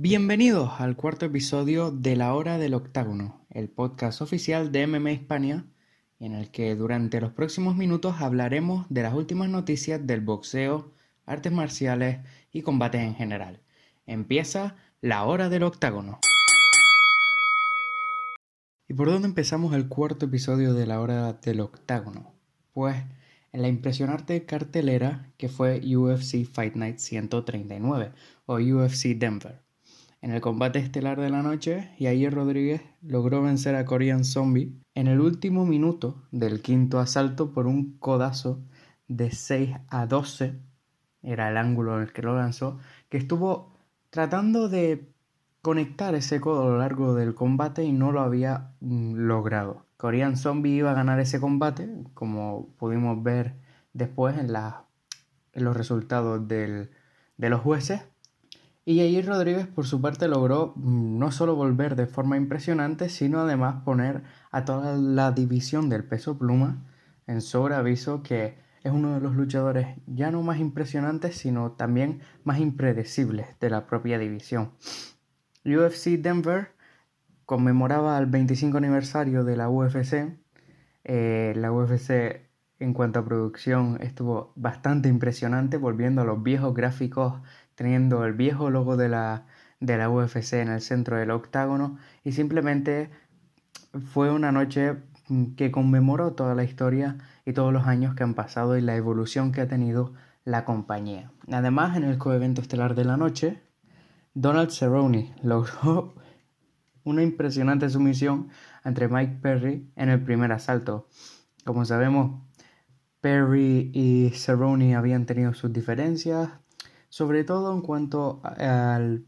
Bienvenidos al cuarto episodio de La Hora del Octágono, el podcast oficial de MMA Hispania, en el que durante los próximos minutos hablaremos de las últimas noticias del boxeo, artes marciales y combates en general. Empieza La Hora del Octágono. ¿Y por dónde empezamos el cuarto episodio de La Hora del Octágono? Pues en la impresionante cartelera que fue UFC Fight Night 139 o UFC Denver. En el combate estelar de la noche, Yair Rodríguez logró vencer a Korean Zombie en el último minuto del quinto asalto por un codazo de 6 a 12, era el ángulo en el que lo lanzó, que estuvo tratando de conectar ese codo a lo largo del combate y no lo había mm, logrado. Korean Zombie iba a ganar ese combate, como pudimos ver después en, en los resultados de los jueces, y Jair Rodríguez por su parte logró mm, no solo volver de forma impresionante, sino además poner a toda la división del peso pluma en sobreaviso que es uno de los luchadores ya no más impresionantes, sino también más impredecibles de la propia división. UFC Denver conmemoraba el 25 aniversario de la UFC. Eh, la UFC en cuanto a producción estuvo bastante impresionante, volviendo a los viejos gráficos teniendo el viejo logo de la, de la UFC en el centro del octágono y simplemente fue una noche que conmemoró toda la historia y todos los años que han pasado y la evolución que ha tenido la compañía. Además, en el coevento estelar de la noche, Donald Cerrone logró una impresionante sumisión entre Mike Perry en el primer asalto. Como sabemos, Perry y Cerrone habían tenido sus diferencias, sobre todo en cuanto al,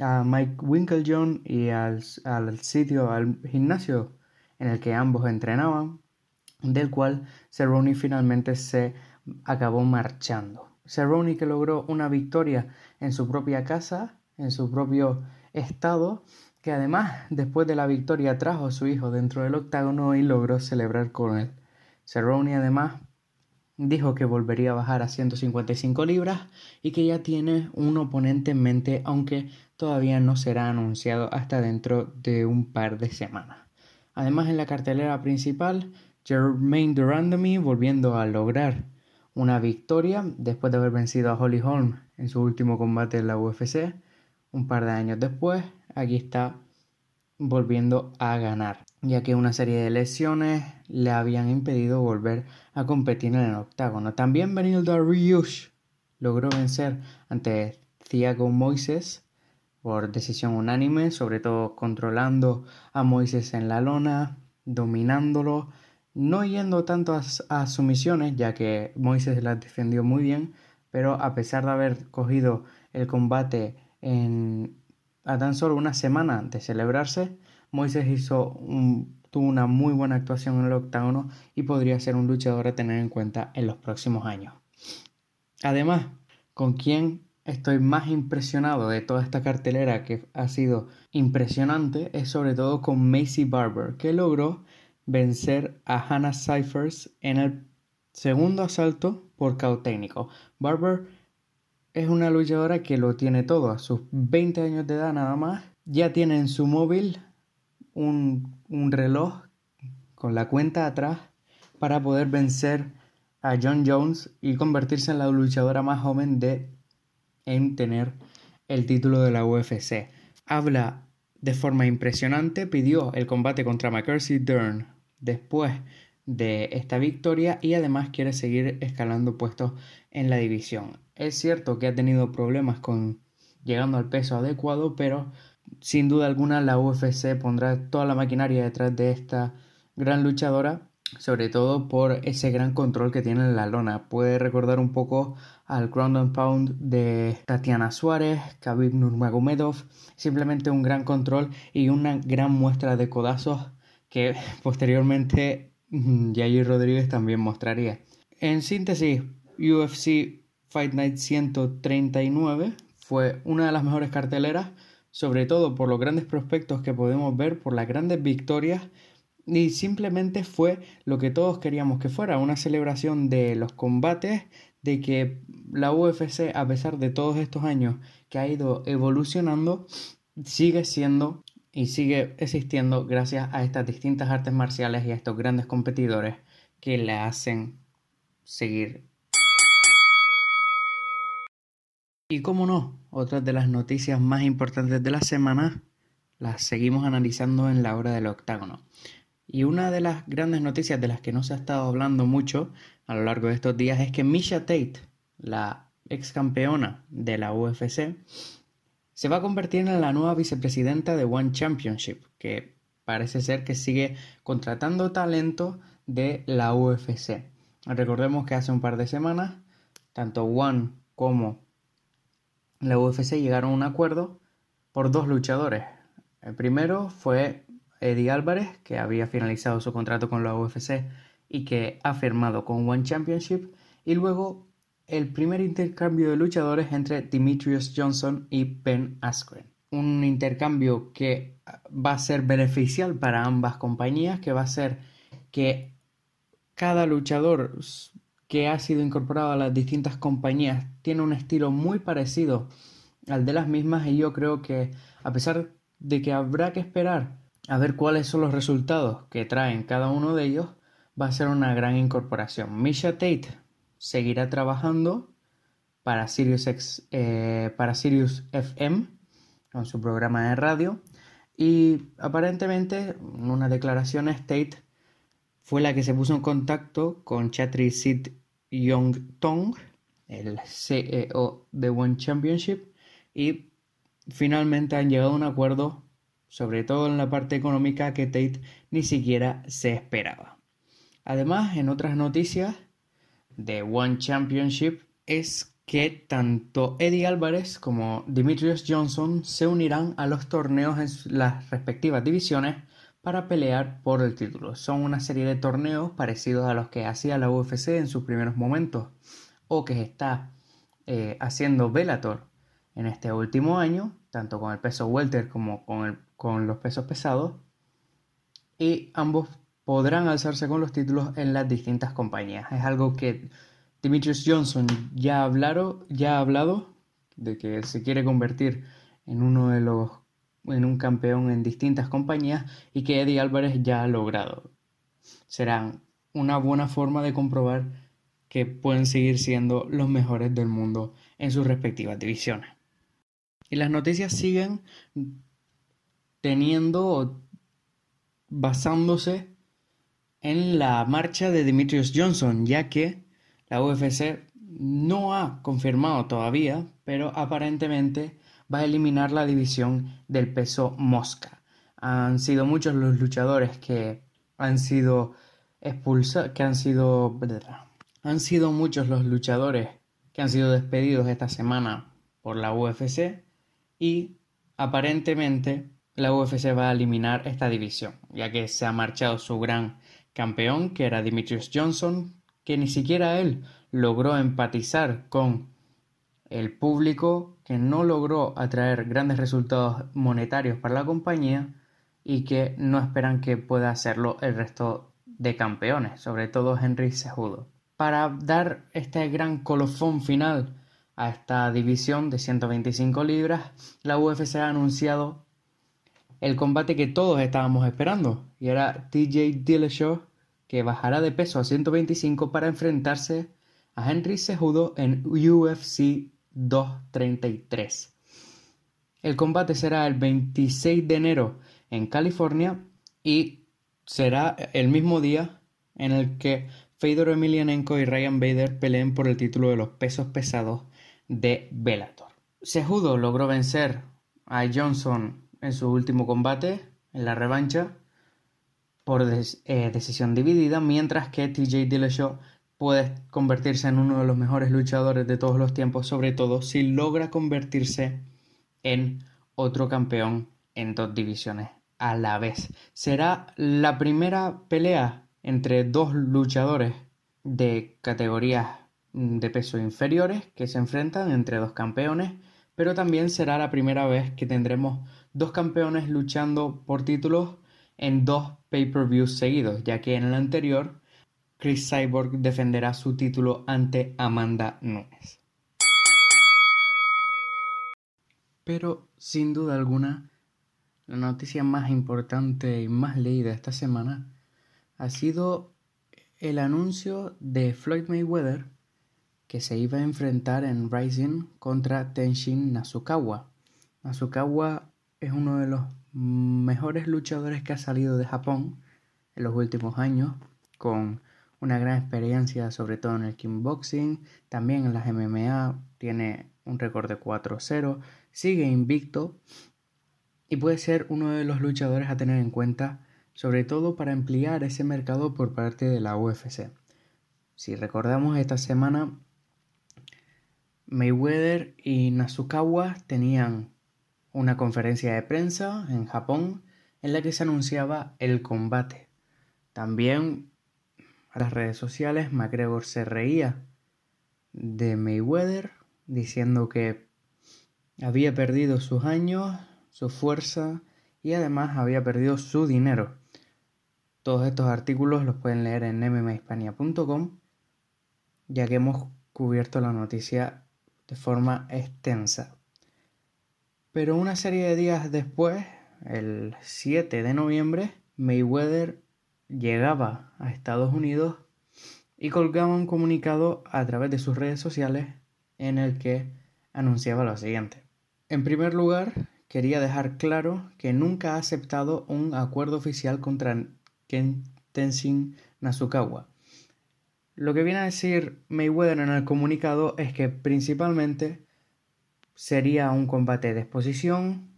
a Mike Winklejohn y al, al sitio, al gimnasio en el que ambos entrenaban, del cual Cerrone finalmente se acabó marchando. Cerrone que logró una victoria en su propia casa, en su propio estado, que además después de la victoria trajo a su hijo dentro del octágono y logró celebrar con él. Cerrone además dijo que volvería a bajar a 155 libras y que ya tiene un oponente en mente, aunque todavía no será anunciado hasta dentro de un par de semanas. Además, en la cartelera principal, Jermaine Durandamy volviendo a lograr una victoria después de haber vencido a Holly Holm en su último combate en la UFC. Un par de años después, aquí está volviendo a ganar, ya que una serie de lesiones le habían impedido volver a competir en el octágono. También Benilda Ryush logró vencer ante Thiago Moises por decisión unánime, sobre todo controlando a Moises en la lona, dominándolo, no yendo tanto a, sumisiones, ya que Moises las defendió muy bien, pero a pesar de haber cogido el combate en, a tan solo una semana de celebrarse, Moises hizo tuvo una muy buena actuación en el octágono y podría ser un luchador a tener en cuenta en los próximos años. Además, con quien estoy más impresionado de toda esta cartelera que ha sido impresionante es sobre todo con Macy Barber, que logró vencer a Hannah Cyphers en el segundo asalto por caos técnico. Barber es una luchadora que lo tiene todo. A sus 20 años de edad nada más, ya tiene en su móvil un, reloj con la cuenta atrás para poder vencer a John Jones y convertirse en la luchadora más joven de en tener el título de la UFC. Habla de forma impresionante, pidió el combate contra Mackenzie Dern después de esta victoria y además quiere seguir escalando puestos en la división. Es cierto que ha tenido problemas con llegando al peso adecuado, pero sin duda alguna la UFC pondrá toda la maquinaria detrás de esta gran luchadora, sobre todo por ese gran control que tiene en la lona. Puede recordar un poco al ground and pound de Tatiana Suárez, Khabib Nurmagomedov, simplemente un gran control y una gran muestra de codazos que posteriormente Jair Rodríguez también mostraría. En síntesis, UFC Fight Night 139 fue una de las mejores carteleras, sobre todo por los grandes prospectos que podemos ver, por las grandes victorias y simplemente fue lo que todos queríamos que fuera, una celebración de los combates, de que la UFC, a pesar de todos estos años que ha ido evolucionando sigue siendo y sigue existiendo gracias a estas distintas artes marciales y a estos grandes competidores que le hacen seguir. Y como no, otras de las noticias más importantes de la semana las seguimos analizando en la hora del octágono. Y una de las grandes noticias de las que no se ha estado hablando mucho a lo largo de estos días es que Misha Tate, la ex campeona de la UFC, se va a convertir en la nueva vicepresidenta de One Championship, que parece ser que sigue contratando talento de la UFC. Recordemos que hace un par de semanas, tanto One como la UFC llegaron a un acuerdo por dos luchadores. El primero fue Eddie Álvarez, que había finalizado su contrato con la UFC y que ha firmado con One Championship, y luego el primer intercambio de luchadores entre Demetrius Johnson y Ben Askren. Un intercambio que va a ser beneficial para ambas compañías, que va a ser que cada luchador que ha sido incorporado a las distintas compañías tiene un estilo muy parecido al de las mismas y yo creo que a pesar de que habrá que esperar a ver cuáles son los resultados que traen cada uno de ellos, va a ser una gran incorporación. Misha Tate seguirá trabajando para Sirius, eh, para Sirius FM con su programa de radio y aparentemente en una declaración Tate fue la que se puso en contacto con Chatri Sid Young Tong, el CEO de One Championship, y finalmente han llegado a un acuerdo, sobre todo en la parte económica, que Tate ni siquiera se esperaba. Además, en otras noticias de One Championship, es que tanto Eddie Álvarez como Demetrius Johnson se unirán a los torneos en las respectivas divisiones para pelear por el título. Son una serie de torneos parecidos a los que hacía la UFC en sus primeros momentos o que está eh, haciendo Bellator en este último año, tanto con el peso welter como con, con los pesos pesados. Y ambos podrán alzarse con los títulos en las distintas compañías. Es algo que Demetrius Johnson ya, ya ha hablado de que se quiere convertir en uno de los en un campeón en distintas compañías y que Eddie Álvarez ya ha logrado. Serán una buena forma de comprobar que pueden seguir siendo los mejores del mundo en sus respectivas divisiones. Y las noticias siguen teniendo basándose en la marcha de Demetrius Johnson, ya que la UFC no ha confirmado todavía, pero aparentemente va a eliminar la división del peso mosca. Han sido muchos los luchadores que han sido expulsados, que han sido... Han sido muchos los luchadores que han sido despedidos esta semana por la UFC y aparentemente la UFC va a eliminar esta división, ya que se ha marchado su gran campeón, que era Demetrius Johnson, que ni siquiera él logró empatizar con el público que no logró atraer grandes resultados monetarios para la compañía y que no esperan que pueda hacerlo el resto de campeones, sobre todo Henry Sejudo. Para dar este gran colofón final a esta división de 125 libras, la UFC ha anunciado el combate que todos estábamos esperando, y era TJ Dillashaw que bajará de peso a 125 para enfrentarse a Henry Sejudo en UFC 233. El combate será el 26 de enero en California y será el mismo día en el que Fedor Emelianenko y Ryan Bader peleen por el título de los pesos pesados de Bellator. Sejudo logró vencer a Johnson en su último combate, en la revancha, por eh, decisión dividida, mientras que TJ Dillashaw puede convertirse en uno de los mejores luchadores de todos los tiempos, sobre todo si logra convertirse en otro campeón en dos divisiones a la vez. Será la primera pelea entre dos luchadores de categorías de peso inferiores que se enfrentan entre dos campeones, pero también será la primera vez que tendremos dos campeones luchando por títulos en dos pay-per-views seguidos, ya que en el anterior Chris Cyborg defenderá su título ante Amanda Nunes. Pero sin duda alguna, la noticia más importante y más leída esta semana ha sido el anuncio de Floyd Mayweather que se iba a enfrentar en Rising contra Tenshin Nasukawa. Nasukawa es uno de los mejores luchadores que ha salido de Japón en los últimos años, con una gran experiencia sobre todo en el kickboxing, también en las MMA, tiene un récord de 4-0, sigue invicto y puede ser uno de los luchadores a tener en cuenta, sobre todo para ampliar ese mercado por parte de la UFC. Si recordamos esta semana, Mayweather y Nasukawa tenían una conferencia de prensa en Japón en la que se anunciaba el combate. También a las redes sociales McGregor se reía de Mayweather diciendo que había perdido sus años, su fuerza y además había perdido su dinero. Todos estos artículos los pueden leer en mmahispania.com ya que hemos cubierto la noticia de forma extensa. Pero una serie de días después, el 7 de noviembre, Mayweather llegaba a Estados Unidos y colgaba un comunicado a través de sus redes sociales en el que anunciaba lo siguiente. En primer lugar, quería dejar claro que nunca ha aceptado un acuerdo oficial contra Ken Tenzin Nasukawa. Lo que viene a decir Mayweather en el comunicado es que principalmente sería un combate de exposición,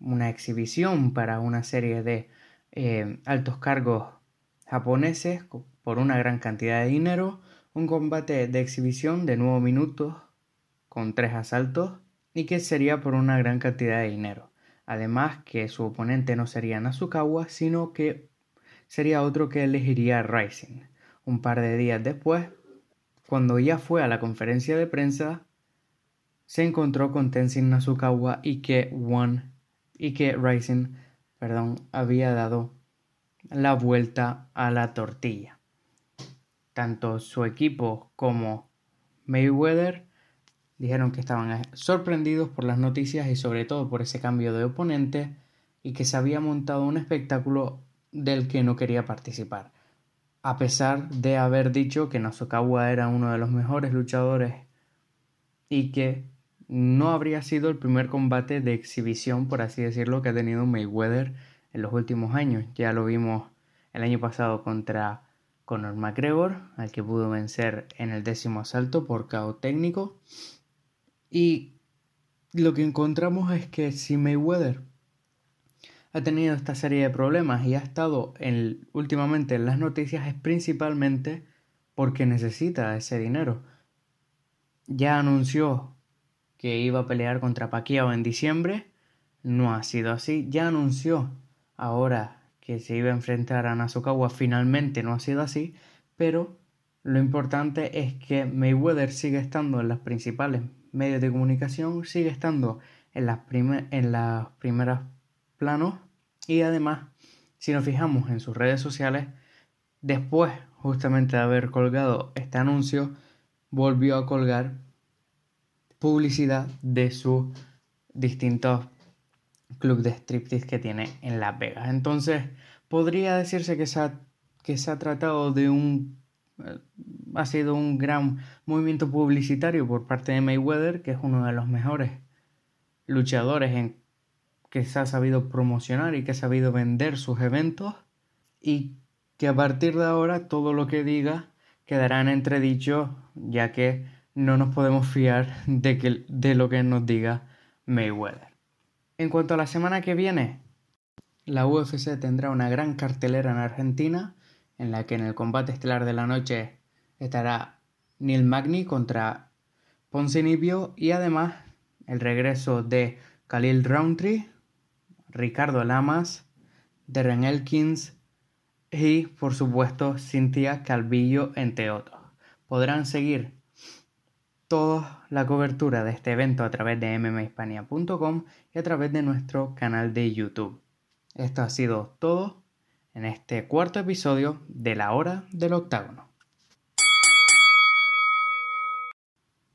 una exhibición para una serie de eh, altos cargos japoneses por una gran cantidad de dinero, un combate de exhibición de nueve minutos con tres asaltos y que sería por una gran cantidad de dinero. Además que su oponente no sería Nasukawa, sino que sería otro que elegiría Rising. Un par de días después, cuando ya fue a la conferencia de prensa, se encontró con Tenzin Nasukawa y que One y que Rising, perdón, había dado la vuelta a la tortilla. Tanto su equipo como Mayweather dijeron que estaban sorprendidos por las noticias y sobre todo por ese cambio de oponente y que se había montado un espectáculo del que no quería participar. A pesar de haber dicho que Nasukawa era uno de los mejores luchadores y que no habría sido el primer combate de exhibición, por así decirlo, que ha tenido Mayweather en los últimos años. Ya lo vimos el año pasado contra Conor McGregor, al que pudo vencer en el décimo asalto por KO técnico. Y lo que encontramos es que si Mayweather ha tenido esta serie de problemas y ha estado en, últimamente en las noticias es principalmente porque necesita ese dinero. Ya anunció que iba a pelear contra Pacquiao en diciembre. No ha sido así. Ya anunció ahora que se iba a enfrentar a Nasukawa. Finalmente no ha sido así. Pero lo importante es que Mayweather sigue estando en los principales medios de comunicación, sigue estando en las, en las primeras planos y además, si nos fijamos en sus redes sociales, después justamente de haber colgado este anuncio, volvió a colgar publicidad de sus distintos clubes de striptease que tiene en Las Vegas. Entonces, podría decirse que se ha, que se ha tratado de un eh, ha sido un gran movimiento publicitario por parte de Mayweather, que es uno de los mejores luchadores en que se ha sabido promocionar y que ha sabido vender sus eventos y que a partir de ahora todo lo que diga quedará en entredicho ya que no nos podemos fiar de, que, de lo que nos diga Mayweather. En cuanto a la semana que viene, la UFC tendrá una gran cartelera en Argentina, en la que en el combate estelar de la noche estará Neil Magny contra Poncinibio y además el regreso de Khalil Roundtree, Ricardo Lamas, Darren Elkins y por supuesto Cynthia Calvillo entre otros. Podrán seguir toda la cobertura de este evento a través de mmahispania.com y a través de nuestro canal de YouTube. Esto ha sido todo en este cuarto episodio de la hora del octágono.